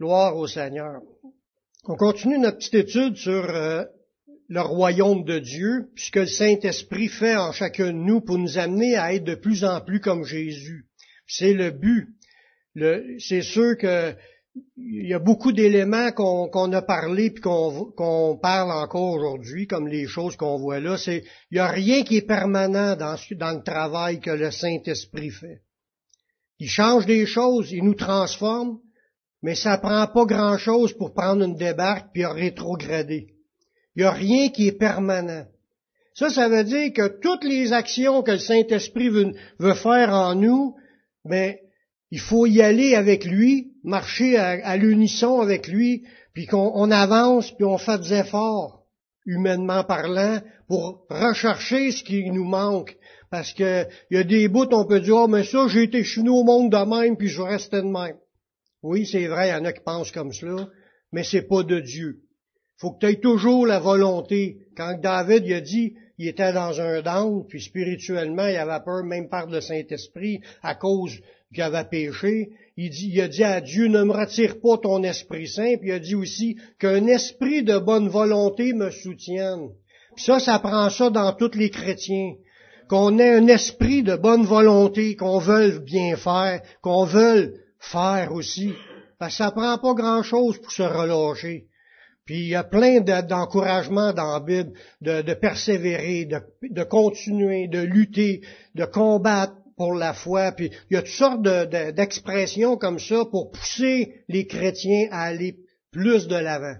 Gloire au Seigneur. On continue notre petite étude sur euh, le royaume de Dieu, puisque le Saint-Esprit fait en chacun de nous pour nous amener à être de plus en plus comme Jésus. C'est le but. c'est sûr que il y a beaucoup d'éléments qu'on a parlé puis qu'on parle encore aujourd'hui, comme les choses qu'on voit là. Il n'y a rien qui est permanent dans, dans le travail que le Saint-Esprit fait. Il change des choses, il nous transforme, mais ça prend pas grand-chose pour prendre une débarque puis rétrograder. Il n'y a rien qui est permanent. Ça, ça veut dire que toutes les actions que le Saint-Esprit veut, faire en nous, ben, il faut y aller avec lui, marcher à, l'unisson avec lui, puis qu'on avance, puis on fait des efforts, humainement parlant, pour rechercher ce qui nous manque. Parce que il y a des bouts, on peut dire, oh, mais ça, j'ai été chenu au monde de même, puis je restais de même. Oui, c'est vrai, il y en a qui pensent comme cela, mais c'est pas de Dieu. Faut que tu aies toujours la volonté. Quand David il a dit, il était dans un down, puis spirituellement, il avait peur même par le Saint-Esprit à cause qu'il avait péché. Il, dit, a dit à Dieu, ne me retire pas ton Esprit Saint, puis il a dit aussi qu'un esprit de bonne volonté me soutienne. Puis ça, ça prend ça dans tous les chrétiens. Qu'on ait un esprit de bonne volonté, qu'on veuille bien faire, qu'on veuille faire aussi. Parce que ça prend pas grand-chose pour se relâcher. Puis il y a plein d'encouragements dans la Bible de, persévérer, de, continuer, de lutter, de combattre pour la foi. Puis il y a toutes sortes d'expressions comme ça pour pousser les chrétiens à aller plus de l'avant.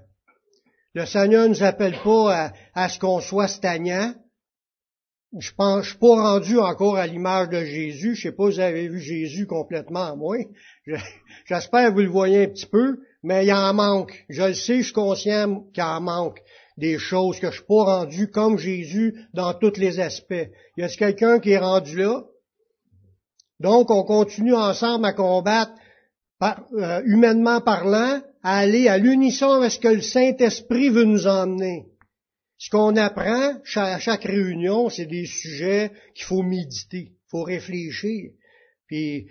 Le Seigneur ne nous appelle pas à, à ce qu'on soit stagnant, je pense, je suis pas rendu encore à l'image de Jésus. Je sais pas si vous avez vu Jésus complètement à moi. J'espère que vous le voyez un petit peu, mais il en manque. Je le sais, je suis conscient qu'il en manque des choses que je suis pas rendu comme Jésus dans tous les aspects. Y a quelqu'un qui est rendu là? Donc, on continue ensemble à combattre, euh, humainement parlant, à aller à l'unisson avec ce que le Saint-Esprit veut nous emmener. Ce qu'on apprend à chaque réunion, c'est des sujets qu'il faut méditer, il faut réfléchir. Puis,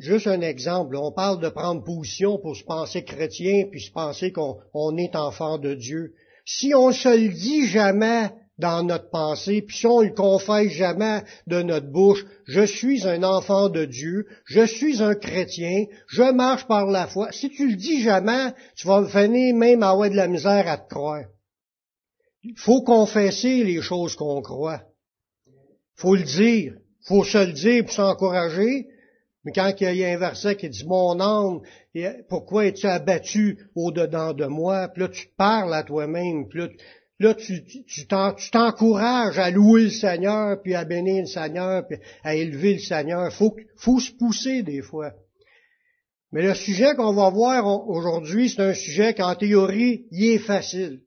juste un exemple, on parle de prendre position pour se penser chrétien, puis se penser qu'on est enfant de Dieu. Si on se le dit jamais dans notre pensée, puis si on le confesse jamais de notre bouche, je suis un enfant de Dieu, je suis un chrétien, je marche par la foi. Si tu le dis jamais, tu vas finir même à avoir de la misère à te croire. Il faut confesser les choses qu'on croit. faut le dire. faut se le dire pour s'encourager. Mais quand il y a un verset qui dit Mon âme, pourquoi es-tu abattu au-dedans de moi? Puis là, tu parles à toi-même. Puis là, tu, t'encourages à louer le Seigneur, puis à bénir le Seigneur, puis à élever le Seigneur. Faut, faut se pousser des fois. Mais le sujet qu'on va voir aujourd'hui, c'est un sujet qu'en théorie, il est facile.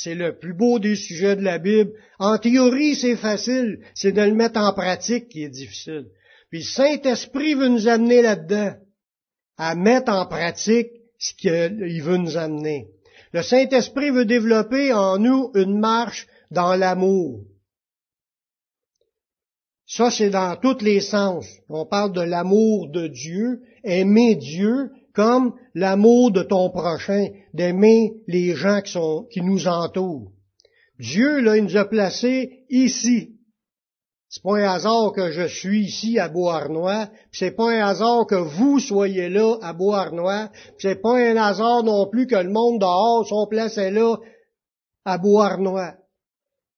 C'est le plus beau des sujets de la Bible. En théorie, c'est facile. C'est de le mettre en pratique qui est difficile. Puis le Saint-Esprit veut nous amener là-dedans, à mettre en pratique ce qu'il veut nous amener. Le Saint-Esprit veut développer en nous une marche dans l'amour. Ça, c'est dans tous les sens. On parle de l'amour de Dieu, aimer Dieu, comme l'amour de ton prochain, d'aimer les gens qui, nous entourent. Dieu, là, il nous a placés ici. C'est pas un hasard que je suis ici à Beauharnois, c'est pas un hasard que vous soyez là à Beauharnois, c'est pas un hasard non plus que le monde dehors sont placés là à Beauharnois.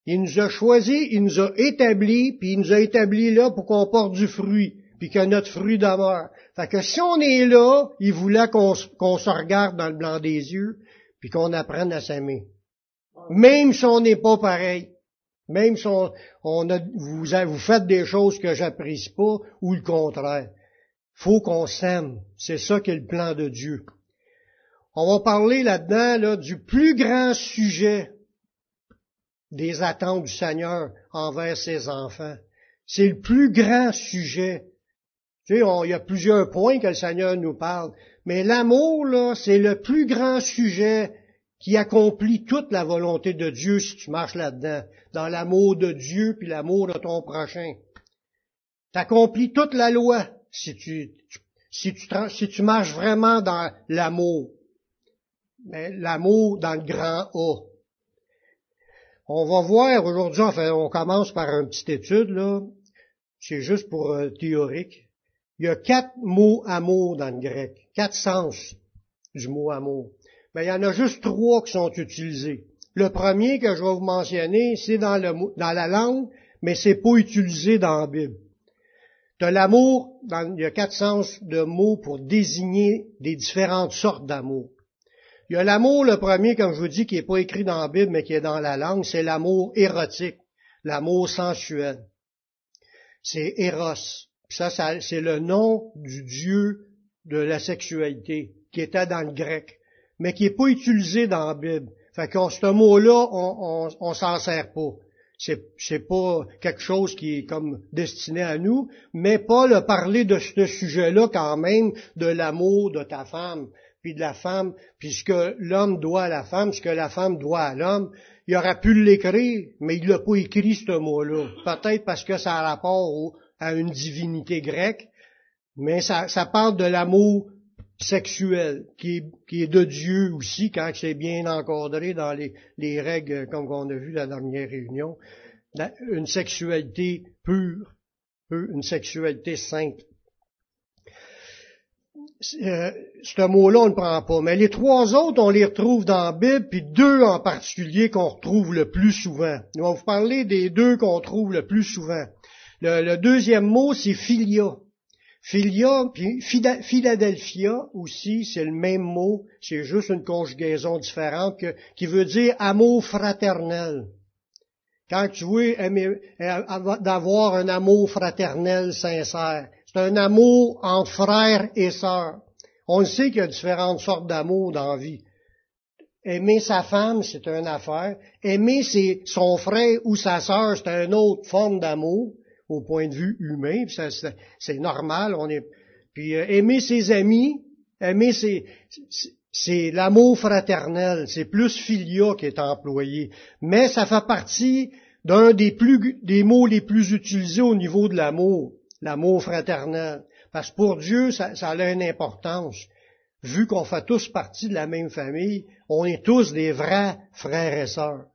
Il nous a choisis, il nous a établis, puis il nous a établis là pour qu'on porte du fruit puis que notre fruit demeure. Fait que si on est là, il voulait qu'on se regarde dans le blanc des yeux, puis qu'on apprenne à s'aimer. Même si on n'est pas pareil. Même si on, a, vous, vous faites des choses que j'apprécie pas, ou le contraire. Faut qu'on s'aime. C'est ça qui est le plan de Dieu. On va parler là-dedans là, du plus grand sujet des attentes du Seigneur envers ses enfants. C'est le plus grand sujet tu sais, il y a plusieurs points que le Seigneur nous parle. Mais l'amour, là, c'est le plus grand sujet qui accomplit toute la volonté de Dieu si tu marches là-dedans, dans l'amour de Dieu puis l'amour de ton prochain. Tu accomplis toute la loi si tu, si tu, si tu marches vraiment dans l'amour, l'amour dans le grand A. On va voir aujourd'hui, enfin, on commence par une petite étude, là. C'est juste pour euh, théorique. Il y a quatre mots amour dans le grec, quatre sens du mot amour. Mais il y en a juste trois qui sont utilisés. Le premier que je vais vous mentionner, c'est dans, le, dans la langue, mais c'est pas utilisé dans la Bible. De l'amour, il y a quatre sens de mots pour désigner des différentes sortes d'amour. Il y a l'amour, le premier, comme je vous dis, qui n'est pas écrit dans la Bible, mais qui est dans la langue, c'est l'amour érotique, l'amour sensuel. C'est Eros. Ça, ça c'est le nom du dieu de la sexualité, qui était dans le grec, mais qui n'est pas utilisé dans la Bible. Fait que ce mot-là, on, on, s'en sert pas. C'est, c'est pas quelque chose qui est comme destiné à nous, mais Paul a parlé de ce sujet-là quand même, de l'amour de ta femme, puis de la femme, puisque l'homme doit à la femme, ce que la femme doit à l'homme. Il aurait pu l'écrire, mais il l'a pas écrit ce mot-là. Peut-être parce que ça a rapport à une divinité grecque, mais ça, ça parle de l'amour sexuel, qui est, de Dieu aussi, quand c'est bien encadré dans les, les, règles, comme on a vu la dernière réunion, une sexualité pure, une sexualité sainte. Euh, ce mot-là, on ne prend pas. Mais les trois autres, on les retrouve dans la Bible, puis deux en particulier qu'on retrouve le plus souvent. Nous allons vous parler des deux qu'on trouve le plus souvent. Le, deuxième mot, c'est philia. Philia, puis Philadelphia aussi, c'est le même mot, c'est juste une conjugaison différente qui veut dire amour fraternel. Quand tu veux euh, d'avoir un amour fraternel sincère, c'est un amour entre frères et sœurs. On sait qu'il y a différentes sortes d'amour dans la vie. Aimer sa femme, c'est une affaire. Aimer son frère ou sa sœur, c'est une autre forme d'amour au point de vue humain, c'est normal. On est, puis euh, aimer ses amis, aimer c'est l'amour fraternel, c'est plus filia qui est employé, mais ça fait partie d'un des plus des mots les plus utilisés au niveau de l'amour, l'amour fraternel. Parce que pour Dieu, ça, ça a une importance. Vu qu'on fait tous partie de la même famille, on est tous des vrais frères et sœurs.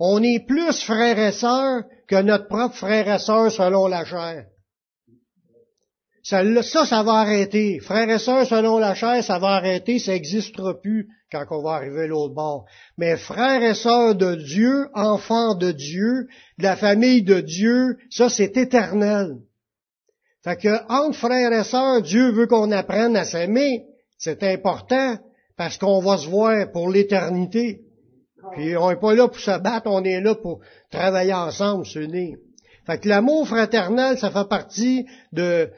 On est plus frères et sœurs que notre propre frère et sœur selon la chair. Ça, ça, va arrêter. Frères et sœurs selon la chair, ça va arrêter, ça n'existera plus quand on va arriver l'autre bord. Mais frères et sœurs de Dieu, enfants de Dieu, de la famille de Dieu, ça c'est éternel. Fait que entre frères et sœurs, Dieu veut qu'on apprenne à s'aimer. C'est important parce qu'on va se voir pour l'éternité. Puis on n'est pas là pour se battre, on est là pour travailler ensemble, s'unir. Fait que l'amour fraternel, ça fait partie de,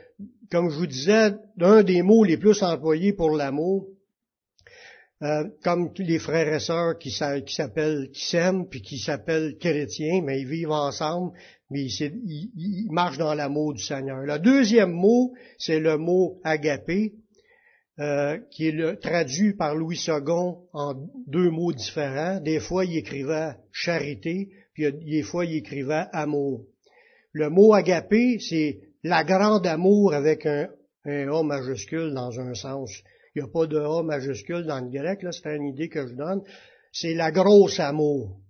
comme je vous disais, d'un des mots les plus employés pour l'amour. Euh, comme les frères et sœurs qui, s'appellent, qui s'aiment, puis qui s'appellent chrétiens, mais ils vivent ensemble, mais ils, ils marchent dans l'amour du Seigneur. Le deuxième mot, c'est le mot agapé. Euh, qui est traduit par Louis II en deux mots différents. Des fois, il écrivait charité, puis des fois, il écrivait amour. Le mot agapé, c'est la grande amour avec un, un A majuscule dans un sens. Il n'y a pas de A majuscule dans le grec, là, c'est une idée que je donne. C'est la grosse amour.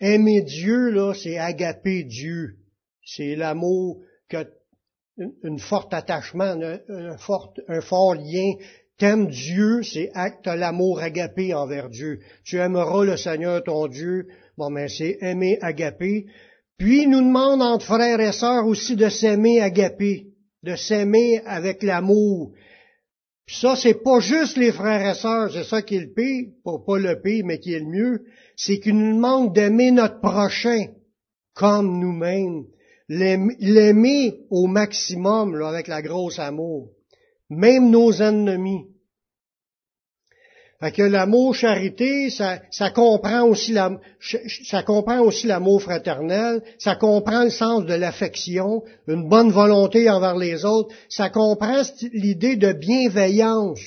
Aimer Dieu, là, c'est agaper Dieu. C'est l'amour que un fort attachement, un, fort, lien T'aimes Dieu, c'est acte l'amour agapé envers Dieu. Tu aimeras le Seigneur ton Dieu. Bon, mais c'est aimer agapé. Puis il nous demande entre frères et sœurs aussi de s'aimer agapé, de s'aimer avec l'amour. Ça, c'est pas juste les frères et sœurs, c'est ça qui est le pire, pas, pas le pire, mais qui est le mieux, c'est qu'il nous demande d'aimer notre prochain comme nous-mêmes, l'aimer au maximum, avec la grosse amour même nos ennemis. Fait que l'amour charité, ça, ça, comprend aussi la, ça comprend aussi l'amour fraternel, ça comprend le sens de l'affection, une bonne volonté envers les autres, ça comprend l'idée de bienveillance.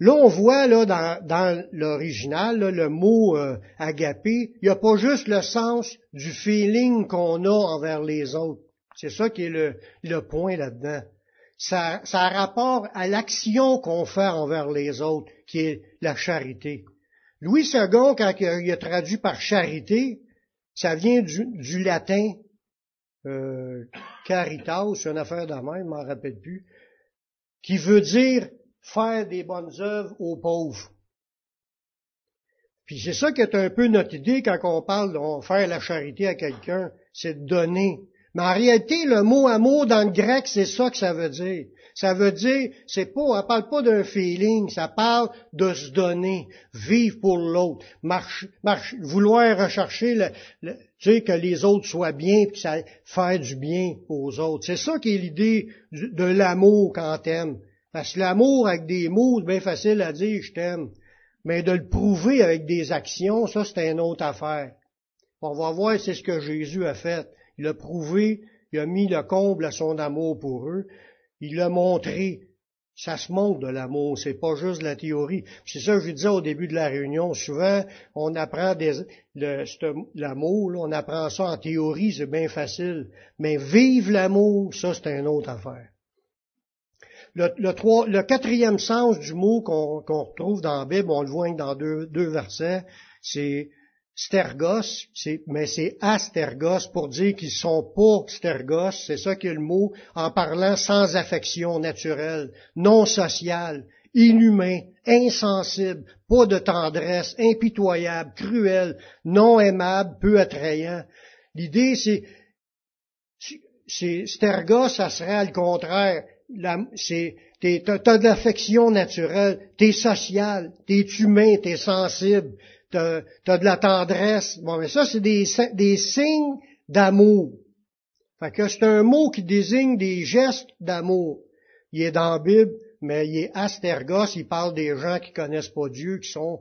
Là, on voit là dans, l'original le mot euh, agapé, il n'y a pas juste le sens du feeling qu'on a envers les autres. C'est ça qui est le, le point là-dedans ça, ça a rapport à l'action qu'on fait envers les autres, qui est la charité. Louis II, quand il a traduit par charité, ça vient du, latin euh, caritas, c'est une affaire de même, je m'en rappelle plus, qui veut dire faire des bonnes œuvres aux pauvres. Puis c'est ça qui est un peu notre idée quand on parle de faire la charité à quelqu'un, c'est de donner. Mais en réalité, le mot amour dans le grec, c'est ça que ça veut dire. Ça veut dire, c'est pas, on parle pas d'un feeling, ça parle de se donner, vivre pour l'autre, marche, marche, vouloir rechercher le, que les autres soient bien, puis ça faire du bien aux autres. C'est ça qui est l'idée de l'amour quand t'aimes. Parce que l'amour avec des mots, c'est bien facile à dire, je t'aime. Mais de le prouver avec des actions, ça c'est une autre affaire. On va voir, c'est ce que Jésus a fait. Il a prouvé, il a mis le comble à son amour pour eux. Il l'a montré. Ça se montre de l'amour, c'est pas juste la théorie. C'est ça que je disais au début de la réunion. Souvent, on apprend l'amour, on apprend ça en théorie, c'est bien facile. Mais vivre l'amour, ça c'est une autre affaire. Le, quatrième sens du mot qu'on retrouve dans la Bible, on le voit dans deux, deux versets, c'est stergos, mais c'est astergos pour dire qu'ils sont pas stergos, c'est ça qui est le mot, en parlant sans affection naturelle, non sociale, inhumain, insensible, pas de tendresse, impitoyable, cruel, non aimable, peu attrayant. L'idée, c'est, c'est stergos, ça serait le contraire. C'est, t'as de l'affection naturelle, t'es social, t'es humain, t'es sensible, t'as as de la tendresse. Bon, mais ça, c'est des, signes d'amour. Fait que c'est un mot qui désigne des gestes d'amour. Il est dans la Bible, mais il est astergos, il parle des gens qui connaissent pas Dieu, qui sont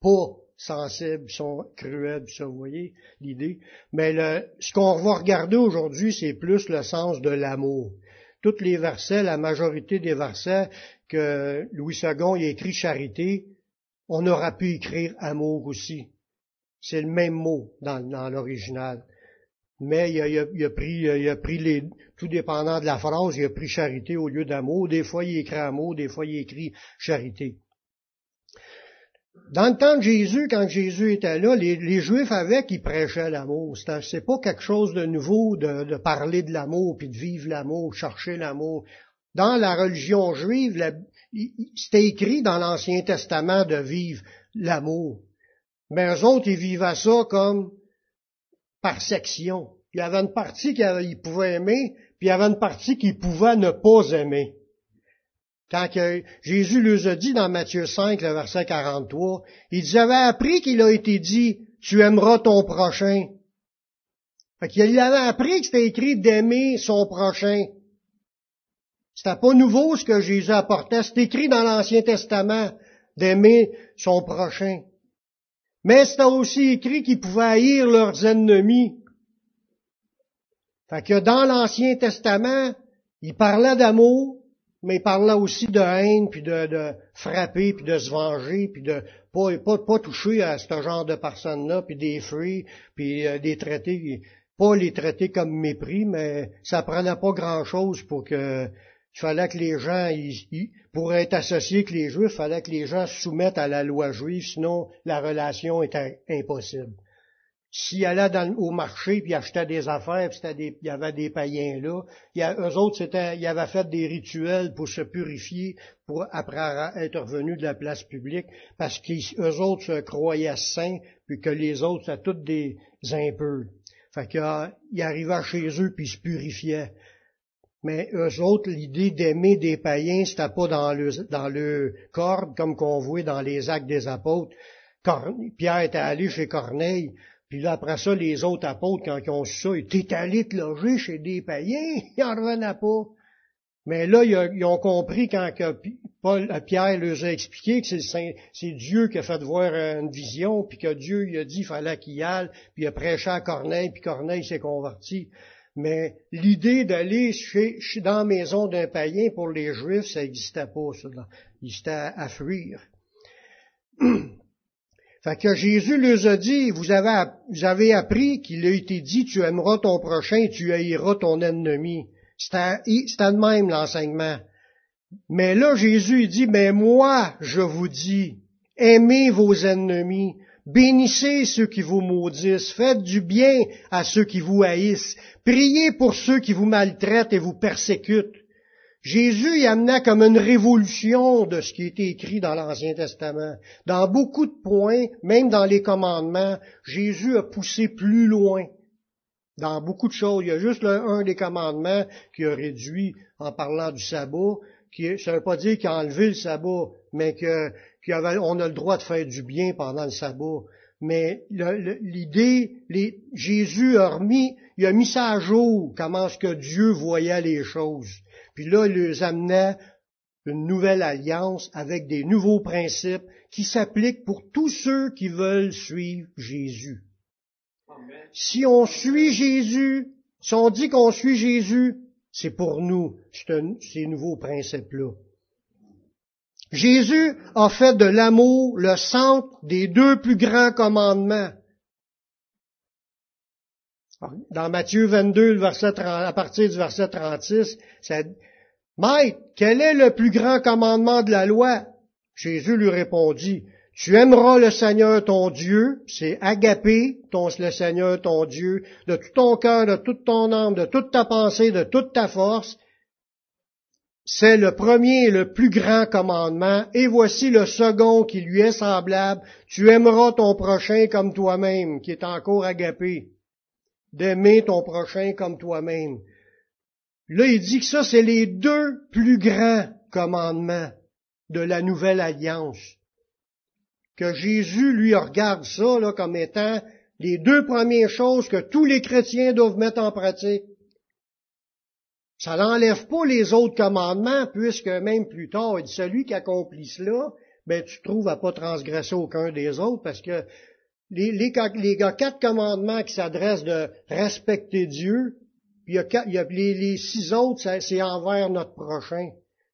pas sensibles, sont cruels, ça, vous voyez l'idée. Mais ce qu'on va regarder aujourd'hui, c'est plus le sens de l'amour. Toutes les versets, la majorité des versets que Louis II a écrit charité, on aura pu écrire amour aussi. C'est le même mot dans, l'original. Mais il a, pris, il a pris les, tout dépendant de la phrase, il a pris charité au lieu d'amour. Des fois, il écrit amour, des fois, il écrit charité. Dans le temps de Jésus, quand Jésus était là, les, Juifs avec, ils prêchaient l'amour. C'est pas quelque chose de nouveau de, de parler de l'amour, puis de vivre l'amour, chercher l'amour. Dans la religion juive, c'était écrit dans l'Ancien Testament de vivre l'amour. Mais eux autres, ils vivaient ça comme par section. Il y avait une partie qu'ils pouvaient aimer, puis il y avait une partie qu'ils pouvaient ne pas aimer. Quand que Jésus leur a dit dans Matthieu 5, le verset 43, ils avaient appris qu'il a été dit, tu aimeras ton prochain. Fait qu'il avait appris que c'était écrit d'aimer son prochain. C'était pas nouveau ce que Jésus apportait. C'est écrit dans l'Ancien Testament d'aimer son prochain. Mais c'était aussi écrit qu'ils pouvaient haïr leurs ennemis. Fait que dans l'Ancien Testament, il parlait d'amour, mais il parlait aussi de haine, puis de, frapper, puis de se venger, puis de pas, pas, toucher à ce genre de personnes-là, puis des fruits, puis euh, des traiter, pas les traiter comme mépris, mais ça prenait pas grand-chose pour que il fallait que les gens, pour être associés avec les Juifs, il fallait que les gens se soumettent à la loi juive, sinon la relation était impossible. S'ils allaient au marché puis achetaient des affaires, puis il y avait des païens là, il eux autres, c'était, ils avaient fait des rituels pour se purifier, pour après être revenus de la place publique, parce qu'eux autres se croyaient saints, puis que les autres, c'était toutes des impurs. Fait qu'ils arrivaient chez eux puis ils se purifiaient. Mais eux autres, l'idée d'aimer des païens, c'était pas dans le, dans le corde, comme qu'on voit dans les actes des apôtres. Pierre était allé chez Corneille, puis là, après ça, les autres apôtres, quand ils ont su ça, ils étaient allés te loger chez des païens, ils en revenaient pas. Mais là, ils ont compris quand Paul, Pierre leur a expliqué que c'est Dieu qui a fait voir une vision, puis que Dieu lui a dit qu'il fallait qu'il y aille, puis il a prêché à Corneille, puis Corneille s'est converti. Mais l'idée d'aller chez, dans la maison d'un païen pour les Juifs, ça n'existait pas, ça. Il était à, fuir. fait que Jésus leur a dit, vous avez, appris qu'il a été dit, tu aimeras ton prochain, tu haïras ton ennemi. C'était de même l'enseignement. Mais là, Jésus dit, mais moi, je vous dis, aimez vos ennemis, bénissez ceux qui vous maudissent, faites du bien à ceux qui vous haïssent, priez pour ceux qui vous maltraitent et vous persécutent. Jésus y amenait comme une révolution de ce qui était écrit dans l'Ancien Testament. Dans beaucoup de points, même dans les commandements, Jésus a poussé plus loin. Dans beaucoup de choses, il y a juste un des commandements qui a réduit en parlant du sabbat, qui, ça ne veut pas dire qu'il a enlevé le sabbat, mais qu'on a le droit de faire du bien pendant le sabbat. Mais l'idée, Jésus a remis, il a mis ça à jour, comment est-ce que Dieu voyait les choses. Puis là, il les amenait une nouvelle alliance avec des nouveaux principes qui s'appliquent pour tous ceux qui veulent suivre Jésus. Si on suit Jésus, si on dit qu'on suit Jésus, c'est pour nous ces nouveaux principes-là. Jésus a fait de l'amour le centre des deux plus grands commandements. Dans Matthieu 22, verset à partir du verset 36, ça, Maître, quel est le plus grand commandement de la loi? Jésus lui répondit, tu aimeras le Seigneur ton Dieu, c'est agaper ton, le Seigneur ton Dieu, de tout ton cœur, de toute ton âme, de toute ta pensée, de toute ta force. C'est le premier et le plus grand commandement, et voici le second qui lui est semblable, tu aimeras ton prochain comme toi-même, qui est encore agapé d'aimer ton prochain comme toi-même. Là, il dit que ça, c'est les deux plus grands commandements de la nouvelle alliance. Que Jésus, lui, regarde ça comme étant les deux premières choses que tous les chrétiens doivent mettre en pratique. Ça n'enlève pas les autres commandements, puisque même plus tard, il dit, celui qui accomplit cela, ben, tu trouves à pas transgresser aucun des autres, parce que les, les, les quatre commandements qui s'adressent de respecter Dieu, puis il y a, les, six autres, c'est envers notre prochain.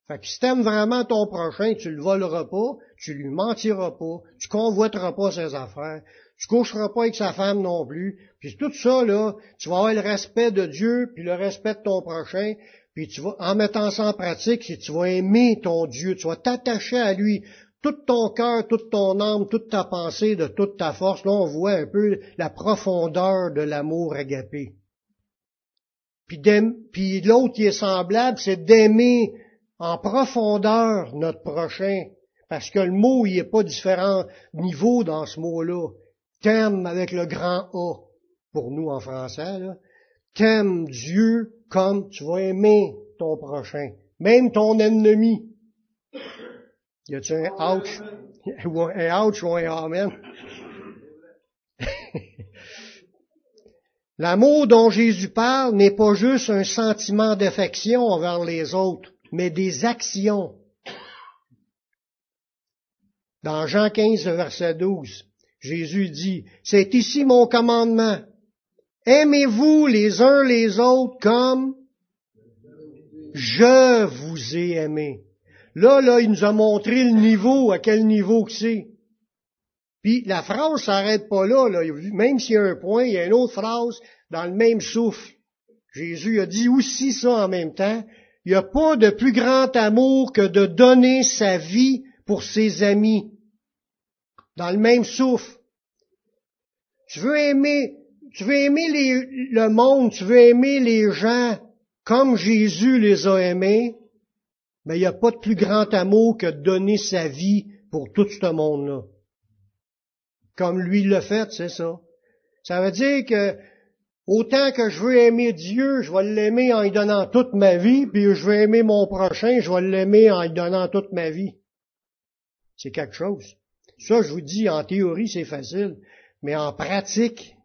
Fait que si t'aimes vraiment ton prochain, tu le voleras pas, tu lui mentiras pas, tu convoiteras pas ses affaires, tu coucheras pas avec sa femme non plus. Puis tout ça, là, tu vas avoir le respect de Dieu, puis le respect de ton prochain, puis tu vas, en mettant ça en pratique, tu vas aimer ton Dieu, tu vas t'attacher à lui, tout ton cœur, toute ton âme, toute ta pensée, de toute ta force. Là, on voit un peu la profondeur de l'amour agapé. Puis, l'autre qui est semblable, c'est d'aimer en profondeur notre prochain. Parce que le mot, il a pas différents niveaux dans ce mot-là. T'aimes avec le grand A, pour nous en français. T'aimes Dieu comme tu vas aimer ton prochain, même ton ennemi. Y a-tu un ouch? Un ouch ou un amen? L'amour dont Jésus parle n'est pas juste un sentiment d'affection envers les autres, mais des actions. Dans Jean 15, verset 12, Jésus dit, C'est ici mon commandement. Aimez-vous les uns les autres comme je vous ai aimé. Là, là, il nous a montré le niveau, à quel niveau que c'est. Puis la phrase s'arrête pas là, là. Même s'il y a un point, il y a une autre phrase dans le même souffle. Jésus a dit aussi ça en même temps. Il n'y a pas de plus grand amour que de donner sa vie pour ses amis. Dans le même souffle. Tu veux aimer, tu veux aimer le monde, tu veux aimer les gens comme Jésus les a aimés, mais il n'y a pas de plus grand amour que de donner sa vie pour tout ce monde-là. Comme lui l'a fait, c'est ça. Ça veut dire que autant que je veux aimer Dieu, je vais l'aimer en lui donnant toute ma vie, puis je veux aimer mon prochain, je vais l'aimer en lui donnant toute ma vie. C'est quelque chose. Ça, je vous dis, en théorie, c'est facile, mais en pratique,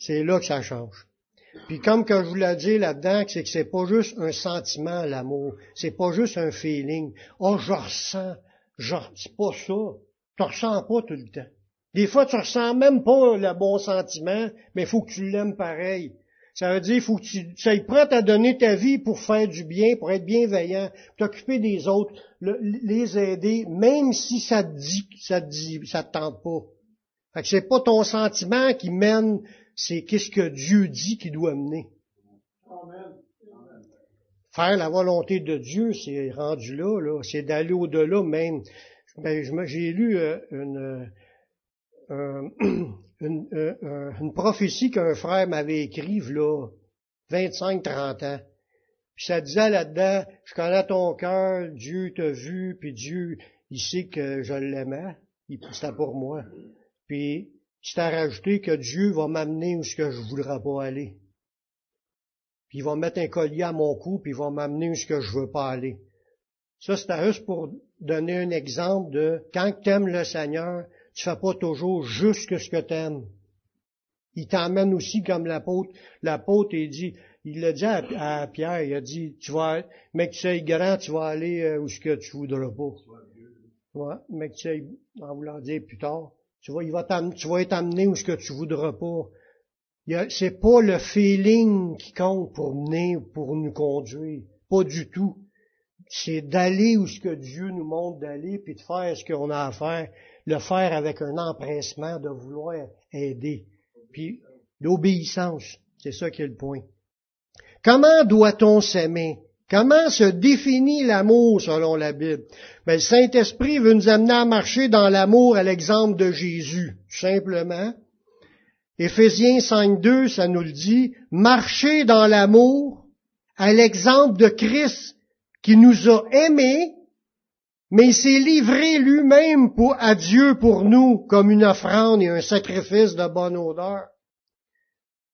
c'est là que ça change. Puis comme que je vous l'ai dit là-dedans, c'est que c'est pas juste un sentiment, l'amour. C'est pas juste un feeling. Oh, je ressens. Je, c'est pas ça. Tu ressens pas tout le temps. Des fois, tu ressens même pas le bon sentiment, mais faut que tu l'aimes pareil. Ça veut dire, faut que tu sois prêt à donner ta vie pour faire du bien, pour être bienveillant, t'occuper des autres, les aider, même si ça te dit, ça te dit, ça te tente pas. Fait que c'est pas ton sentiment qui mène c'est qu'est-ce que Dieu dit qu'il doit mener. faire la volonté de Dieu, c'est rendu là, là c'est d'aller au-delà même. Ben, j'ai lu euh, une, euh, une, euh, une, prophétie qu'un frère m'avait écrite là, 25-30 ans. Puis ça disait là-dedans, je connais ton cœur, Dieu t'a vu, puis Dieu, il sait que je l'aimais, c'était pour moi. Puis, c'est à rajouter que Dieu va m'amener où ce que je voudrais pas aller. Puis il va mettre un collier à mon cou, puis il va m'amener où ce que je veux pas aller. Ça, c'est juste pour donner un exemple de quand tu aimes le Seigneur, tu fais pas toujours juste ce que tu aimes. Il t'emmène aussi comme l'apôtre. L'apôtre, il dit, il l'a dit à, Pierre, il a dit, tu vas, mais que tu sois grand, tu vas aller euh, où ce que tu voudras pas. Ouais, mais que tu sois, en voulant dire plus tard, tu vas, il va tu vas être amené où ce que tu voudras pas. C'est pas le feeling qui compte pour mener, pour nous conduire. Pas du tout. C'est d'aller où ce que Dieu nous montre d'aller, puis de faire ce qu'on a à faire, le faire avec un empressement de vouloir aider. Puis l'obéissance, c'est ça qui est le point. Comment doit-on s'aimer? Comment se définit l'amour selon la Bible? Ben, le Saint-Esprit veut nous amener à marcher dans l'amour à l'exemple de Jésus, simplement. Éphésiens 5.2, ça nous le dit, marcher dans l'amour à l'exemple de Christ qui nous a aimés, mais il s'est livré lui-même à Dieu pour nous comme une offrande et un sacrifice de bonne odeur.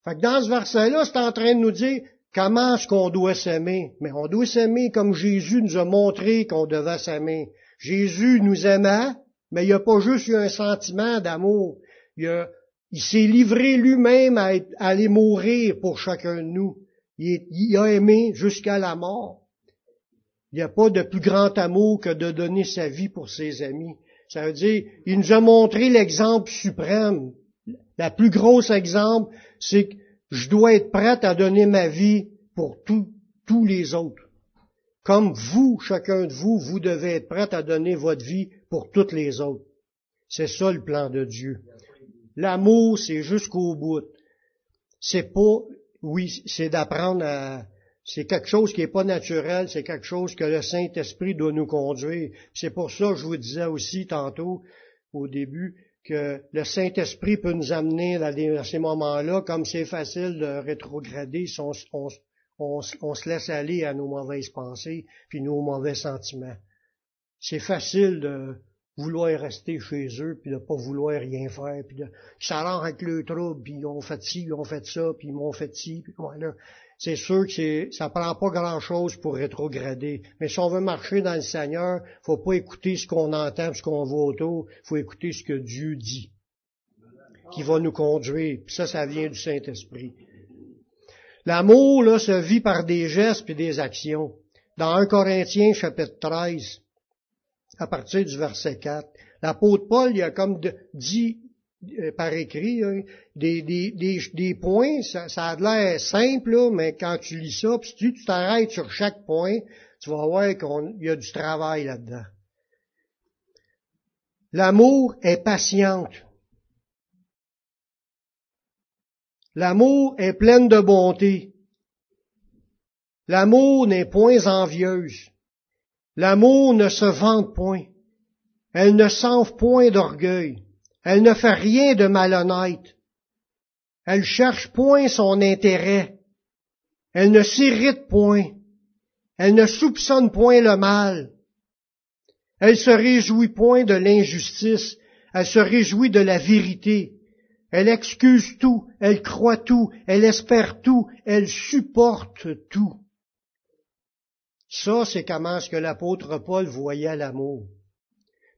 Fait que dans ce verset-là, c'est en train de nous dire comment est-ce qu'on doit s'aimer? Mais on doit s'aimer comme Jésus nous a montré qu'on devait s'aimer. Jésus nous aimait, mais il n'y a pas juste eu un sentiment d'amour. Il s'est livré lui-même à, aller mourir pour chacun de nous. Il, a aimé jusqu'à la mort. Il n'y a pas de plus grand amour que de donner sa vie pour ses amis. Ça veut dire, il nous a montré l'exemple suprême. La plus grosse exemple, c'est que je dois être prête à donner ma vie pour tous les autres. Comme vous, chacun de vous, vous devez être prête à donner votre vie pour toutes les autres. C'est ça le plan de Dieu. L'amour, c'est jusqu'au bout. C'est pas, oui, c'est d'apprendre à, c'est quelque chose qui n'est pas naturel, c'est quelque chose que le Saint-Esprit doit nous conduire. C'est pour ça que je vous disais aussi tantôt, au début, que le Saint-Esprit peut nous amener à ces moments-là, comme c'est facile de rétrograder si on, on, se laisse aller à nos mauvaises pensées, puis nos mauvais sentiments. C'est facile de, vouloir rester chez eux, puis de pas vouloir rien faire, puis de s'allant avec le trouble, puis ils ont fait ci, ils ont fait ça, puis ils m'ont fait ci, puis voilà. C'est sûr que ça prend pas grand-chose pour rétrograder. Mais si on veut marcher dans le Seigneur, faut pas écouter ce qu'on entend, ce qu'on voit autour, faut écouter ce que Dieu dit, qui va nous conduire. Puis ça, ça vient du Saint-Esprit. L'amour, là, se vit par des gestes et des actions. Dans 1 Corinthiens, chapitre 13, à partir du verset 4. L'apôtre Paul, il a comme dit euh, par écrit hein, des, des, des, points, ça, ça a l'air simple, mais quand tu lis ça, puis si tu t'arrêtes sur chaque point, tu vas voir qu'il y a du travail là-dedans. L'amour est patiente. L'amour est pleine de bonté. L'amour n'est point envieuse. L'amour ne se vante point. Elle ne s'enfle point d'orgueil. Elle ne fait rien de malhonnête. Elle cherche point son intérêt. Elle ne s'irrite point. Elle ne soupçonne point le mal. Elle se réjouit point de l'injustice. Elle se réjouit de la vérité. Elle excuse tout. Elle croit tout. Elle espère tout. Elle supporte tout. Ça, c'est comment ce que l'apôtre Paul voyait l'amour.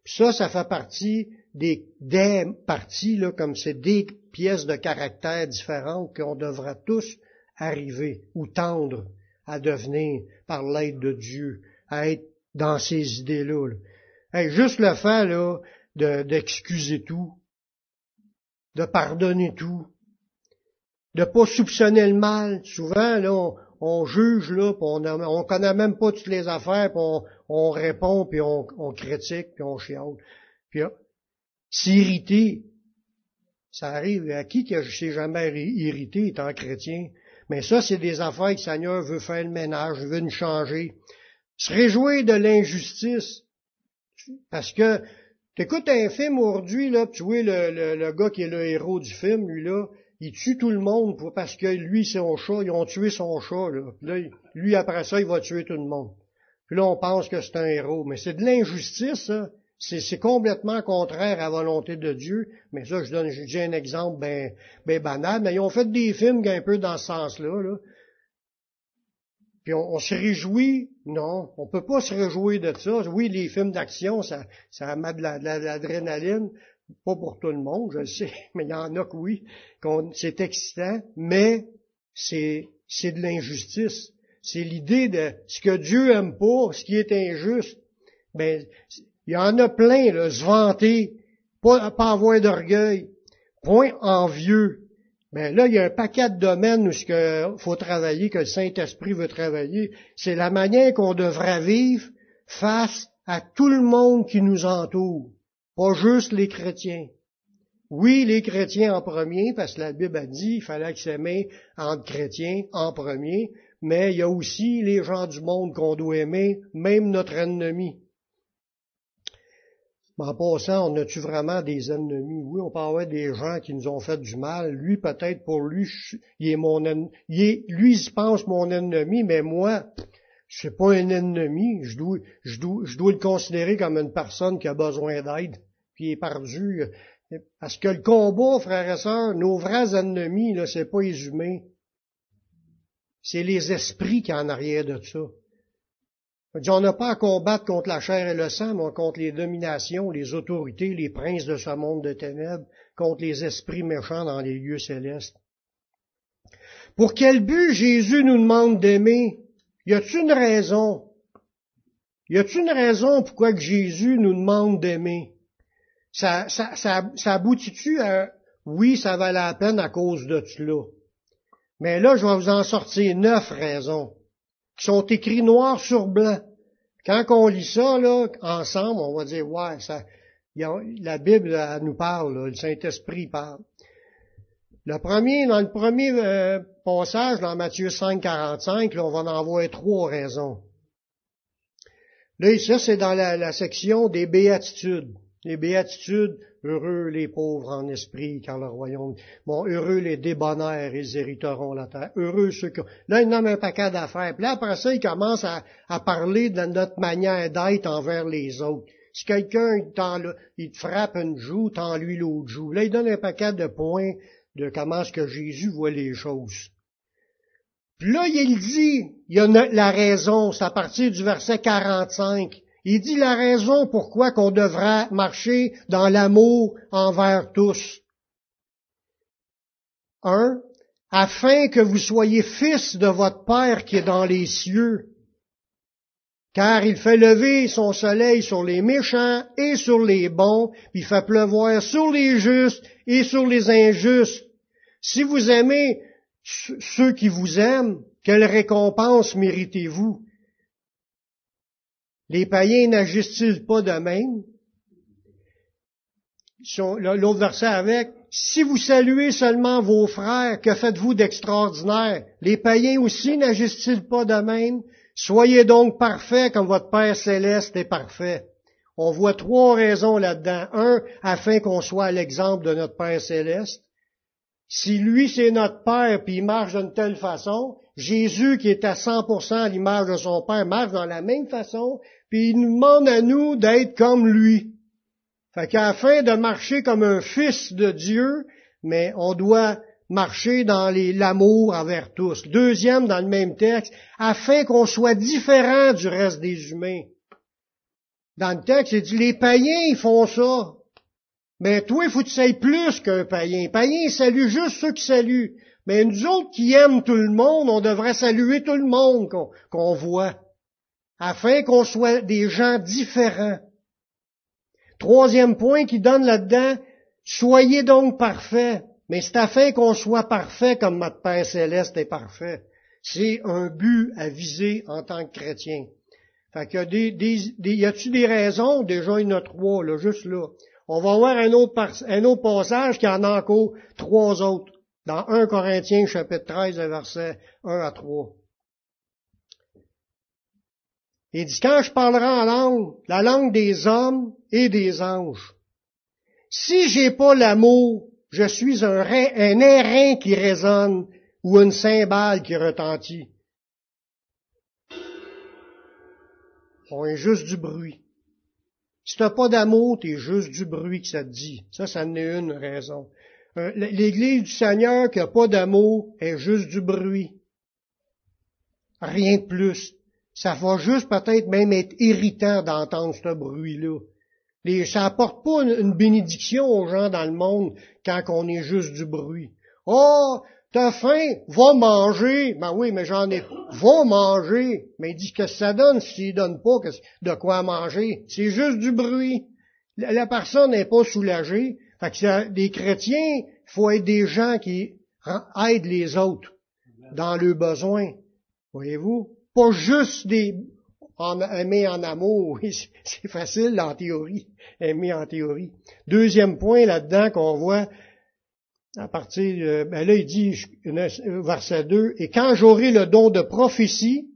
ça, ça fait partie des, des parties, là, comme c'est des pièces de caractère différentes qu'on devra tous arriver ou tendre à devenir par l'aide de Dieu, à être dans ces idées-là. juste le fait là, d'excuser tout, de pardonner tout, de pas soupçonner le mal. Souvent, là, on juge là, pis on, on connaît même pas toutes les affaires, puis on, répond, puis on, critique, puis on chiale. Puis s'irriter, ça arrive à qui qui s'est jamais irrité étant chrétien? Mais ça, c'est des affaires que le Seigneur veut faire le ménage, veut nous changer. Se réjouir de l'injustice. Parce que t'écoutes un film aujourd'hui, là, tu vois le, le, gars qui est le héros du film, lui là, il tue tout le monde parce que lui, c'est son chat, ils ont tué son chat, là. là. Lui, après ça, il va tuer tout le monde. Puis là, on pense que c'est un héros. Mais c'est de l'injustice. C'est complètement contraire à la volonté de Dieu. Mais ça, je donne j'ai un exemple ben, ben banal. Mais ils ont fait des films un peu dans ce sens-là. Là. Puis on, se réjouit. Non, on peut pas se réjouir de ça. Oui, les films d'action, ça, ça de l'adrénaline. Pas pour tout le monde, je le sais, mais il y en a que oui, c'est excitant, mais c'est, c'est de l'injustice. C'est l'idée de ce que Dieu aime pas, ce qui est injuste. Ben, il y en a plein, là, se vanter, pas, pas avoir d'orgueil, point envieux. Ben là, il y a un paquet de domaines où ce qu'il faut travailler, que le Saint-Esprit veut travailler. C'est la manière qu'on devrait vivre face à tout le monde qui nous entoure, pas juste les chrétiens. Oui, les chrétiens en premier, parce que la Bible a dit qu'il fallait s'aimer entre chrétiens en premier, mais il y a aussi les gens du monde qu'on doit aimer, même notre ennemi. Mais en passant, on a-tu vraiment des ennemis? Oui, on peut avoir des gens qui nous ont fait du mal. Lui, peut-être pour lui, il est mon ennemi. lui, il se pense mon ennemi, mais moi, je suis pas un ennemi. Je dois, je dois, je dois le considérer comme une personne qui a besoin d'aide, qui est perdu. Parce que le combat, frères et sœurs, nos vrais ennemis, là, c'est pas les humains. C'est les esprits qui en arrière de ça. On n'a pas à combattre contre la chair et le sang, mais contre les dominations, les autorités, les princes de ce monde de ténèbres, contre les esprits méchants dans les lieux célestes. Pour quel but Jésus nous demande d'aimer? Y a-t-il une raison? Y a-t-il une raison pourquoi que Jésus nous demande d'aimer? Ça, aboutit-tu à oui, ça valait la peine à cause de cela? Mais là, je vais vous en sortir neuf raisons qui sont écrites noir sur blanc. Quand on lit ça, là, ensemble, on va dire, ouais, ça, la Bible nous parle, le Saint-Esprit parle. Le premier, dans le premier euh, passage, dans Matthieu 5, 45, là, on va en voir trois raisons. Là, ça, c'est dans la section des béatitudes. Les béatitudes, heureux les pauvres en esprit, car le royaume, bon, heureux les débonnaires, ils hériteront la terre. Heureux ceux qui, là, il nomme un paquet d'affaires. Puis là, après ça, il commence à, parler de notre manière d'être envers les autres. Si quelqu'un, il te frappe une joue, tend lui l'autre joue. Là, il donne un paquet de points de comment est-ce que Jésus voit les choses. Puis là, il dit, il y a la raison, c'est à partir du verset 45. Il dit la raison pourquoi qu'on devrait marcher dans l'amour envers tous. Un, afin que vous soyez fils de votre Père qui est dans les cieux. Car il fait lever son soleil sur les méchants et sur les bons, il fait pleuvoir sur les justes et sur les injustes. Si vous aimez ceux qui vous aiment, quelle récompense méritez-vous? Les païens n'agissent-ils pas de même? L'autre verset avec, si vous saluez seulement vos frères, que faites-vous d'extraordinaire? Les païens aussi n'agissent-ils pas de même? Soyez donc parfaits comme votre Père céleste est parfait. On voit trois raisons là-dedans. Un, afin qu'on soit à l'exemple de notre Père céleste. Si lui c'est notre Père puis il marche d'une telle façon, Jésus qui est à 100% à l'image de son Père marche dans la même façon, puis il nous demande à nous d'être comme lui. Fait qu'afin de marcher comme un fils de Dieu, mais on doit marcher dans l'amour envers tous. Deuxième, dans le même texte, afin qu'on soit différent du reste des humains. Dans le texte, il dit, les païens, ils font ça. Mais toi, il faut que tu sais plus qu'un païen. Païen, il salue juste ceux qui saluent. Mais nous autres qui aiment tout le monde, on devrait saluer tout le monde qu'on voit afin qu'on soit des gens différents. Troisième point qui donne là-dedans, soyez donc parfaits. Mais c'est afin qu'on soit parfait comme notre Père céleste est parfait. C'est un but à viser en tant que chrétien. Fait qu'il y a des, des, y a-tu des raisons? Déjà, il y en a trois, là, juste là. On va voir un autre, un autre passage qui en a encore trois autres. Dans 1 Corinthiens chapitre 13, verset 1 à 3. Il dit, quand je parlerai en langue, la langue des hommes et des anges, si j'ai pas l'amour, je suis un, un airain qui résonne ou une cymbale qui retentit. On est juste du bruit. Si t'as pas d'amour, t'es juste du bruit que ça te dit. Ça, ça en est une raison. Euh, L'Église du Seigneur qui a pas d'amour est juste du bruit. Rien de plus. Ça va juste peut-être même être irritant d'entendre ce bruit-là. ça apporte pas une, bénédiction aux gens dans le monde quand on est juste du bruit. Oh, t'as faim, va manger. Ben oui, mais j'en ai, va manger. Mais il dit que ça donne s'il donne pas de quoi manger? C'est juste du bruit. La, personne n'est pas soulagée. Fait que des chrétiens, faut être des gens qui aident les autres dans leurs besoins. Voyez-vous? pas juste des en, aimer en amour, c'est facile en théorie, aimer en théorie. Deuxième point là-dedans qu'on voit, à partir, ben là il dit, verset 2, et quand j'aurai le don de prophétie,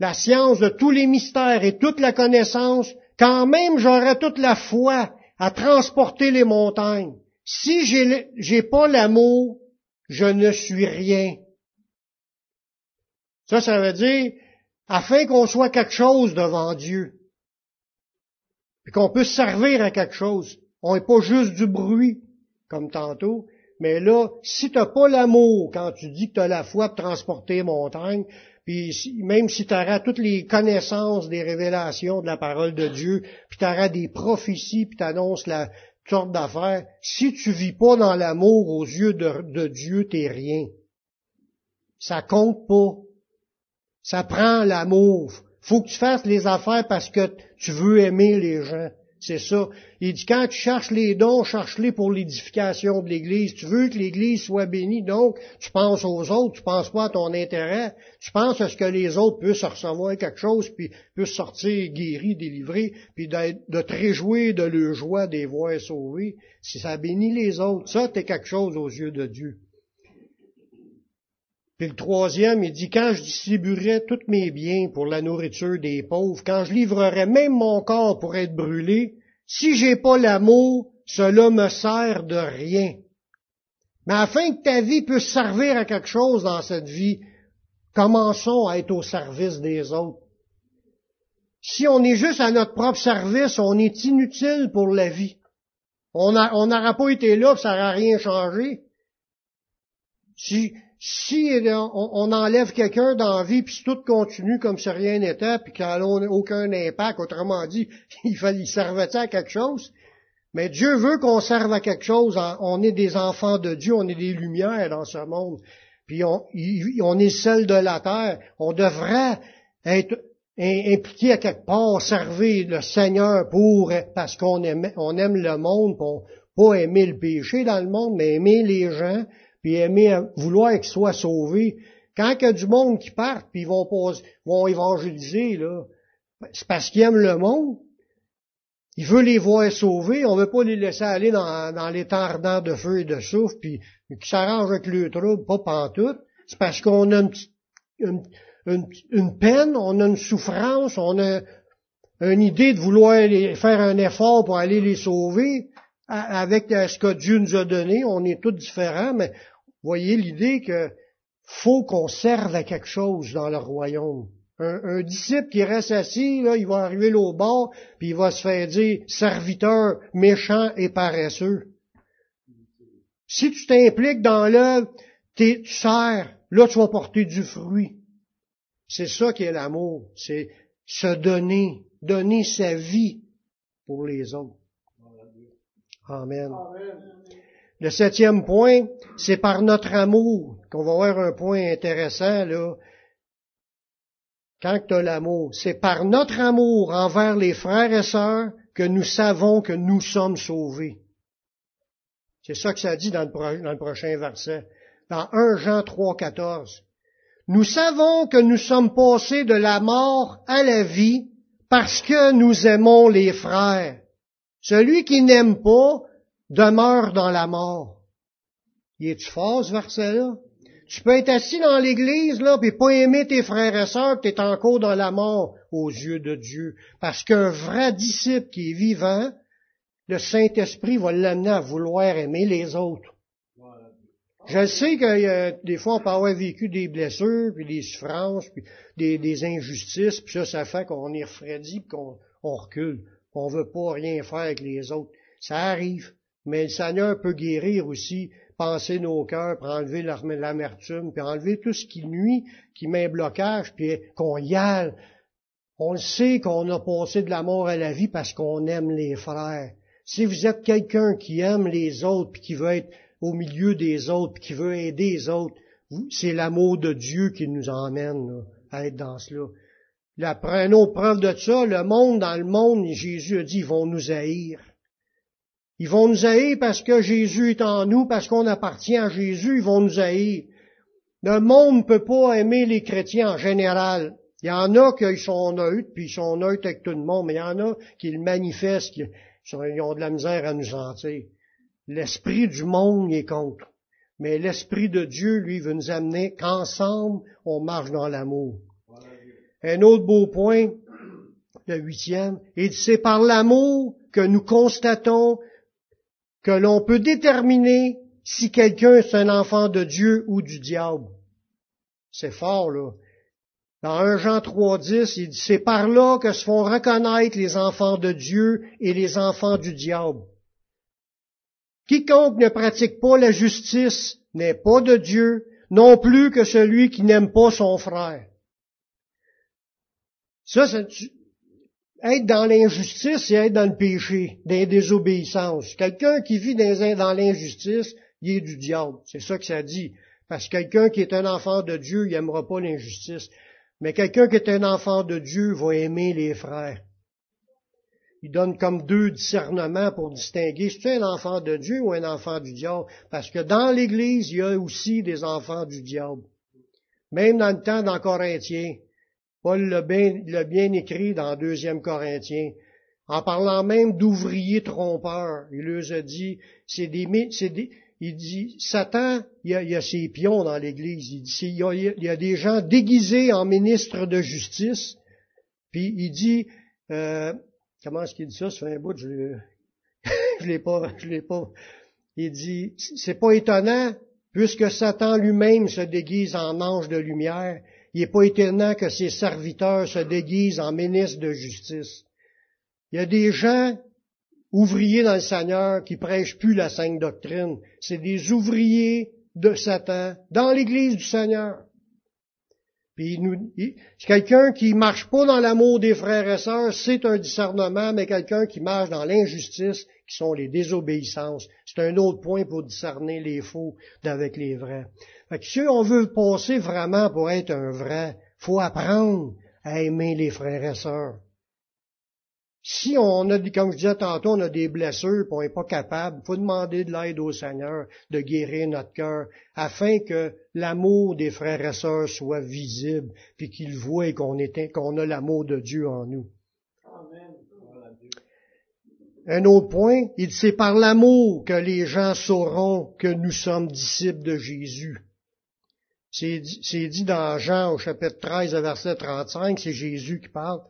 la science de tous les mystères et toute la connaissance, quand même j'aurai toute la foi à transporter les montagnes. Si j'ai, pas l'amour, je ne suis rien. Ça, ça veut dire, afin qu'on soit quelque chose devant Dieu, et qu'on puisse servir à quelque chose. On n'est pas juste du bruit, comme tantôt, mais là, si tu n'as pas l'amour quand tu dis que tu as la foi pour transporter montagne, puis même si tu auras toutes les connaissances des révélations de la parole de Dieu, puis tu auras des prophéties, puis tu annonces la sorte d'affaires, si tu vis pas dans l'amour aux yeux de, de Dieu, t'es rien. Ça compte pas. Ça prend l'amour. Faut que tu fasses les affaires parce que tu veux aimer les gens. C'est ça. Il dit, quand tu cherches les dons, cherche-les pour l'édification de l'Église. Tu veux que l'Église soit bénie, donc tu penses aux autres, tu penses pas à ton intérêt. Tu penses à ce que les autres puissent recevoir quelque chose, puis puissent sortir guéris, délivrés, puis de te réjouir de leur joie des voix sauvées. Si ça bénit les autres, ça, t'es quelque chose aux yeux de Dieu. Puis le troisième, il dit, quand je distribuerai tous mes biens pour la nourriture des pauvres, quand je livrerai même mon corps pour être brûlé, si j'ai pas l'amour, cela me sert de rien. Mais afin que ta vie puisse servir à quelque chose dans cette vie, commençons à être au service des autres. Si on est juste à notre propre service, on est inutile pour la vie. On n'aura pas été là, ça n'aura rien changé. Si, si on, enlève quelqu'un dans la vie, puis tout continue comme si rien n'était, puis qu'il n'a aucun impact, autrement dit, il, fallait, il servait à quelque chose? Mais Dieu veut qu'on serve à quelque chose. On est des enfants de Dieu, on est des lumières dans ce monde. Puis on, on est celle de la terre. On devrait être impliqué à quelque part, servir le Seigneur pour, parce qu'on aime, on aime le monde, pour pas aimer le péché dans le monde, mais aimer les gens, puis aimer vouloir qu'ils soient sauvés. Quand il y a du monde qui part, puis ils vont, vont évangéliser, là, c'est parce qu'ils aiment le monde. Il veut les voir sauvés, on veut pas les laisser aller dans, dans les temps de feu et de souffle, puis qu'ils s'arrangent avec le trouble, pas pantoute. C'est parce qu'on a une, une, une, peine, on a une souffrance, on a une idée de vouloir les, faire un effort pour aller les sauver avec ce que Dieu nous a donné. On est tous différents, mais voyez l'idée que faut qu'on serve à quelque chose dans le royaume. Un, disciple qui reste assis, là, il va arriver au bord, puis il va se faire dire serviteur méchant et paresseux. Si tu t'impliques dans l'œuvre, tu sers, là tu vas porter du fruit. C'est ça qui est l'amour, c'est se donner, donner sa vie pour les autres. Amen. Le septième point, c'est par notre amour qu'on va voir un point intéressant là. Quand tu as l'amour, c'est par notre amour envers les frères et sœurs que nous savons que nous sommes sauvés. C'est ça que ça dit dans le, dans le prochain verset. Dans 1 Jean 3, 14. Nous savons que nous sommes passés de la mort à la vie parce que nous aimons les frères. Celui qui n'aime pas demeure dans la mort. Il est-tu fort, ce verset-là? Tu peux être assis dans l'église, là, puis pas aimer tes frères et sœurs, tu es encore dans la mort aux yeux de Dieu. Parce qu'un vrai disciple qui est vivant, le Saint-Esprit va l'amener à vouloir aimer les autres. Je sais que euh, des fois, on peut avoir vécu des blessures, puis des souffrances, puis des, injustices, puis ça, ça fait qu'on est refroidi, puis qu'on recule. On veut pas rien faire avec les autres. Ça arrive. Mais le Seigneur peut guérir aussi, penser nos cœurs, pour enlever l'amertume, puis enlever tout ce qui nuit, qui met un blocage, puis qu'on y aille. On le sait qu'on a passé de la mort à la vie parce qu'on aime les frères. Si vous êtes quelqu'un qui aime les autres, puis qui veut être au milieu des autres, puis qui veut aider les autres, c'est l'amour de Dieu qui nous emmène à être dans cela. La, une autre preuve de ça, le monde, dans le monde, Jésus a dit, ils vont nous haïr. Ils vont nous haïr parce que Jésus est en nous, parce qu'on appartient à Jésus, ils vont nous haïr. Le monde ne peut pas aimer les chrétiens en général. Il y en a qui sont neutres, puis ils sont neutres avec tout le monde, mais il y en a qui le manifestent, qui ont de la misère à nous sentir. L'esprit du monde est contre. Mais l'esprit de Dieu, lui, veut nous amener qu'ensemble, on marche dans l'amour. Un autre beau point, le huitième, et c'est par l'amour que nous constatons que l'on peut déterminer si quelqu'un est un enfant de Dieu ou du diable. C'est fort, là. Dans 1 Jean 3.10, il dit, c'est par là que se font reconnaître les enfants de Dieu et les enfants du diable. Quiconque ne pratique pas la justice n'est pas de Dieu, non plus que celui qui n'aime pas son frère. Ça, c'est être dans l'injustice, c'est être dans le péché, dans la désobéissance. Quelqu'un qui vit dans l'injustice, il est du diable. C'est ça que ça dit. Parce que quelqu'un qui est un enfant de Dieu, il n'aimera pas l'injustice. Mais quelqu'un qui est un enfant de Dieu va aimer les frères il donne comme deux discernements pour distinguer si tu es un enfant de Dieu ou un enfant du diable. Parce que dans l'Église, il y a aussi des enfants du diable. Même dans le temps dans Corinthiens. Paul l'a bien, écrit dans deuxième Corinthiens. En parlant même d'ouvriers trompeurs. Il leur a dit, c'est des, c'est des, il dit, Satan, il y, a, il ses pions dans l'Église. Il dit, il y, a, des gens déguisés en ministres de justice. Puis il dit, euh, Comment est-ce qu'il dit ça? Fait un bout, je ne l'ai pas, je l'ai pas. Il dit, c'est pas étonnant, puisque Satan lui-même se déguise en ange de lumière, il n'est pas étonnant que ses serviteurs se déguisent en ministres de justice. Il y a des gens, ouvriers dans le Seigneur, qui prêchent plus la sainte doctrine. C'est des ouvriers de Satan dans l'Église du Seigneur. Puis nous, quelqu'un qui marche pas dans l'amour des frères et sœurs, c'est un discernement, mais quelqu'un qui marche dans l'injustice, qui sont les désobéissances, c'est un autre point pour discerner les faux d'avec les vrais. Fait que si on veut passer vraiment pour être un vrai, faut apprendre à aimer les frères et sœurs. Si on a, comme je disais tantôt, on a des blessures, on n'est pas capable, il faut demander de l'aide au Seigneur de guérir notre cœur, afin que l'amour des frères et sœurs soit visible, puis qu'ils voient qu'on a l'amour de Dieu en nous. Un autre point, il c'est par l'amour que les gens sauront que nous sommes disciples de Jésus. C'est dit dans Jean au chapitre 13, verset 35, c'est Jésus qui parle.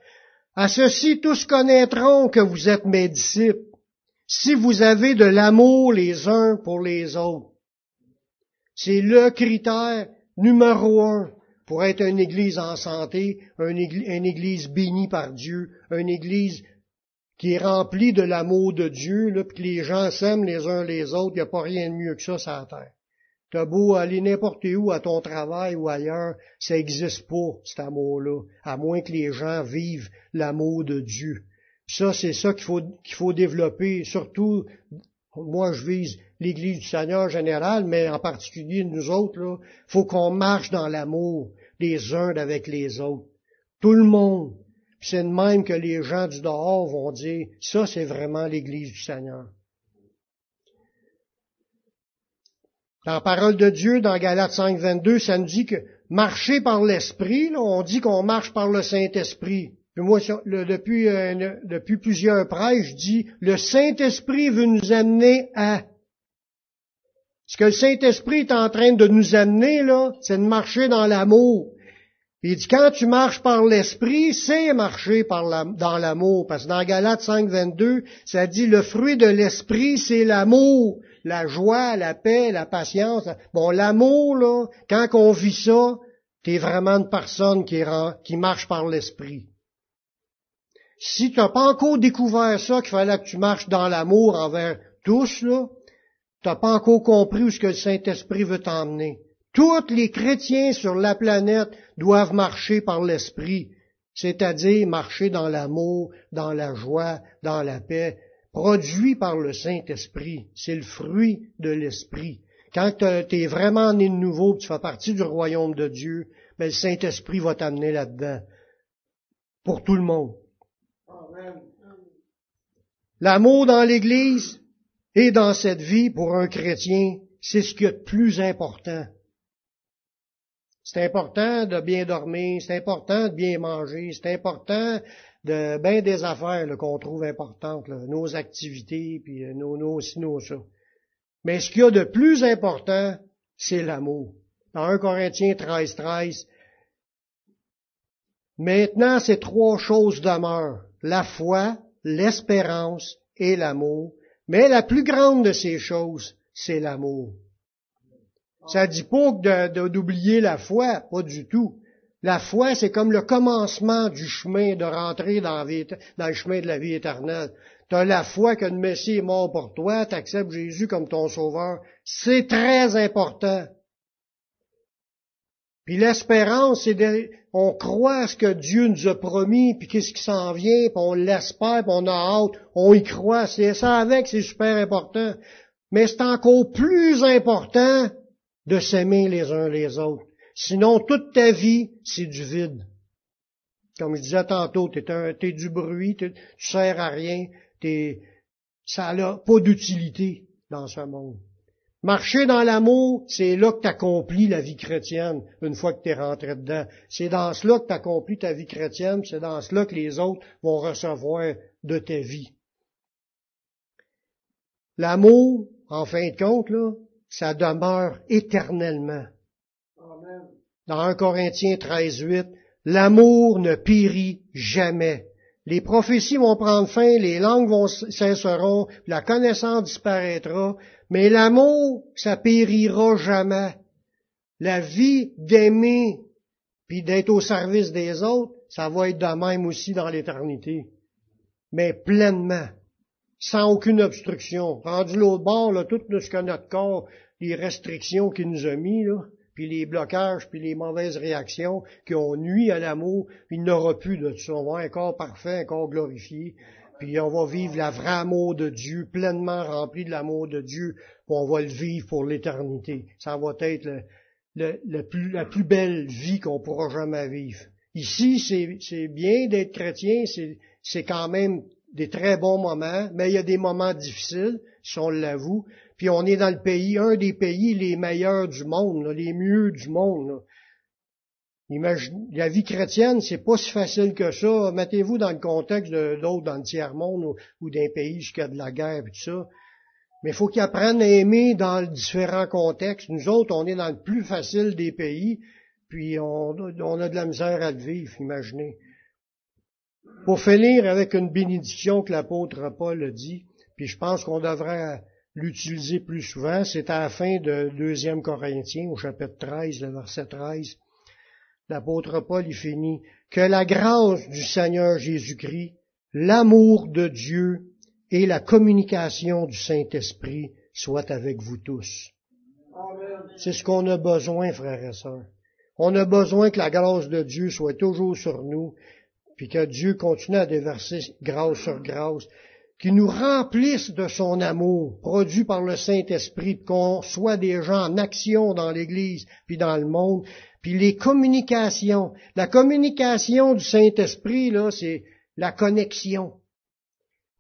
À ceci tous connaîtront que vous êtes mes disciples, si vous avez de l'amour les uns pour les autres. C'est le critère numéro un pour être une église en santé, une église, bénie par Dieu, une église qui est remplie de l'amour de Dieu, puis que les gens s'aiment les uns les autres, il n'y a pas rien de mieux que ça sur la terre. T'as beau aller n'importe où, à ton travail ou ailleurs, ça n'existe pas, cet amour-là, à moins que les gens vivent l'amour de Dieu. ça, c'est ça qu'il faut, qu'il faut développer, surtout, moi je vise l'Église du Seigneur général, mais en particulier nous autres, là, faut qu'on marche dans l'amour les uns avec les autres. Tout le monde. C'est de même que les gens du dehors vont dire, ça c'est vraiment l'Église du Seigneur. Dans la parole de Dieu, dans Galates 5, 22, ça nous dit que marcher par l'Esprit, on dit qu'on marche par le Saint-Esprit. Moi, depuis, euh, depuis plusieurs prêches, je dis, le Saint-Esprit veut nous amener à. Ce que le Saint-Esprit est en train de nous amener, là, c'est de marcher dans l'amour. Il dit, quand tu marches par l'Esprit, c'est marcher par dans l'amour. Parce que dans Galates 5, 22, ça dit, le fruit de l'Esprit, c'est l'amour, la joie, la paix, la patience. Bon, l'amour, là, quand on vit ça, t'es vraiment une personne qui, qui marche par l'Esprit. Si tu n'as pas encore découvert ça, qu'il fallait que tu marches dans l'amour envers tous, là, t'as pas encore compris où ce que le Saint-Esprit veut t'emmener. Tous les chrétiens sur la planète doivent marcher par l'Esprit, c'est-à-dire marcher dans l'amour, dans la joie, dans la paix, produit par le Saint-Esprit. C'est le fruit de l'Esprit. Quand tu es vraiment né de nouveau, tu fais partie du royaume de Dieu, ben, le Saint-Esprit va t'amener là-dedans. Pour tout le monde. L'amour dans l'Église et dans cette vie, pour un chrétien, c'est ce qui est le plus important. C'est important de bien dormir, c'est important de bien manger, c'est important de bien des affaires qu'on trouve importantes, nos activités, puis euh, nos, nos nos ça. Mais ce qu'il y a de plus important, c'est l'amour. Dans 1 Corinthiens 13, 13, Maintenant, ces trois choses demeurent, la foi, l'espérance et l'amour. Mais la plus grande de ces choses, c'est l'amour. Ça dit pas d'oublier la foi, pas du tout. La foi, c'est comme le commencement du chemin de rentrer dans, le chemin de la vie éternelle. Tu as la foi que le Messie est mort pour toi, tu acceptes Jésus comme ton sauveur. C'est très important. Puis l'espérance, c'est de, on croit à ce que Dieu nous a promis, puis qu'est-ce qui s'en vient, puis on l'espère, puis on a hâte, on y croit. C'est ça avec, c'est super important. Mais c'est encore plus important de s'aimer les uns les autres. Sinon, toute ta vie, c'est du vide. Comme je disais tantôt, t'es, un, du bruit, tu sers à rien, t'es, ça n'a pas d'utilité dans ce monde. Marcher dans l'amour, c'est là que tu la vie chrétienne, une fois que tu es rentré dedans. C'est dans cela que tu ta vie chrétienne, c'est dans cela que les autres vont recevoir de ta vie. L'amour, en fin de compte, là, ça demeure éternellement. Dans 1 Corinthiens 13, 8, l'amour ne périt jamais. Les prophéties vont prendre fin, les langues vont cesseront, la connaissance disparaîtra, mais l'amour, ça périra jamais. La vie d'aimer, puis d'être au service des autres, ça va être de même aussi dans l'éternité. Mais pleinement, sans aucune obstruction. Rendu l'autre bord, là, tout ce que notre corps les restrictions qu'il nous a mis, là, puis les blocages, puis les mauvaises réactions qui ont nuit à l'amour, il n'aura plus de ça. On va un corps parfait, un corps glorifié, puis on va vivre la vraie amour de Dieu, pleinement rempli de l'amour de Dieu, puis on va le vivre pour l'éternité. Ça va être la plus belle vie qu'on pourra jamais vivre. Ici, c'est bien d'être chrétien, c'est quand même des très bons moments, mais il y a des moments difficiles, si on l'avoue, puis on est dans le pays, un des pays les meilleurs du monde, les mieux du monde. Imagine, la vie chrétienne, c'est pas si facile que ça. Mettez-vous dans le contexte d'autres dans le tiers-monde ou, d'un pays jusqu'à de la guerre et tout ça. Mais il faut qu'ils apprennent à aimer dans différents contextes. Nous autres, on est dans le plus facile des pays, puis on, on a de la misère à le vivre, imaginez. Pour finir avec une bénédiction que l'apôtre Paul a dit, puis je pense qu'on devrait l'utiliser plus souvent, c'est à la fin de 2 Corinthiens, au chapitre 13, le verset 13. L'apôtre Paul y finit, que la grâce du Seigneur Jésus-Christ, l'amour de Dieu et la communication du Saint-Esprit soient avec vous tous. C'est ce qu'on a besoin, frères et sœurs. On a besoin que la grâce de Dieu soit toujours sur nous, puis que Dieu continue à déverser grâce sur grâce, qui nous remplisse de son amour, produit par le Saint-Esprit, qu'on soit des gens en action dans l'Église, puis dans le monde, puis les communications. La communication du Saint-Esprit, là, c'est la connexion.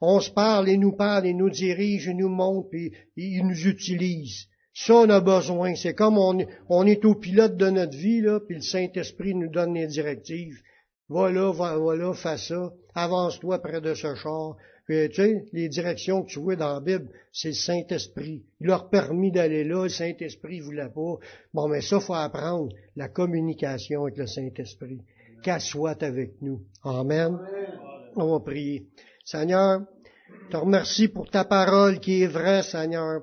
On se parle, et nous parle, et nous dirige, et nous montre, puis il nous utilise. Ça, on a besoin. C'est comme on, on, est au pilote de notre vie, là, puis le Saint-Esprit nous donne les directives. Voilà, voilà, fais ça. Avance-toi près de ce char Puis, tu sais, les directions que tu vois dans la Bible, c'est le Saint-Esprit. Il leur permis d'aller là, le Saint-Esprit voulait pas. Bon, mais ça, faut apprendre la communication avec le Saint-Esprit. Qu'elle soit avec nous. Amen. On va prier. Seigneur, te remercie pour ta parole qui est vraie, Seigneur.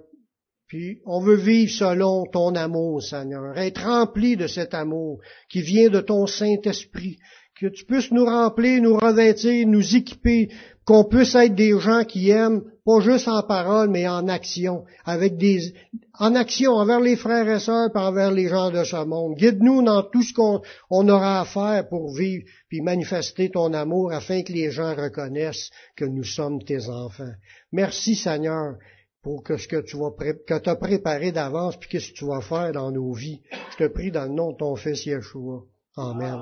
Puis on veut vivre selon ton amour, Seigneur, être rempli de cet amour qui vient de ton Saint-Esprit, que tu puisses nous remplir, nous revêtir, nous équiper, qu'on puisse être des gens qui aiment, pas juste en parole, mais en action, avec des, en action envers les frères et sœurs, et envers les gens de ce monde. Guide-nous dans tout ce qu'on on aura à faire pour vivre, puis manifester ton amour, afin que les gens reconnaissent que nous sommes tes enfants. Merci Seigneur pour que ce que tu vas que as préparé d'avance, puis qu'est-ce que tu vas faire dans nos vies. Je te prie dans le nom de ton Fils Yeshua. Amen.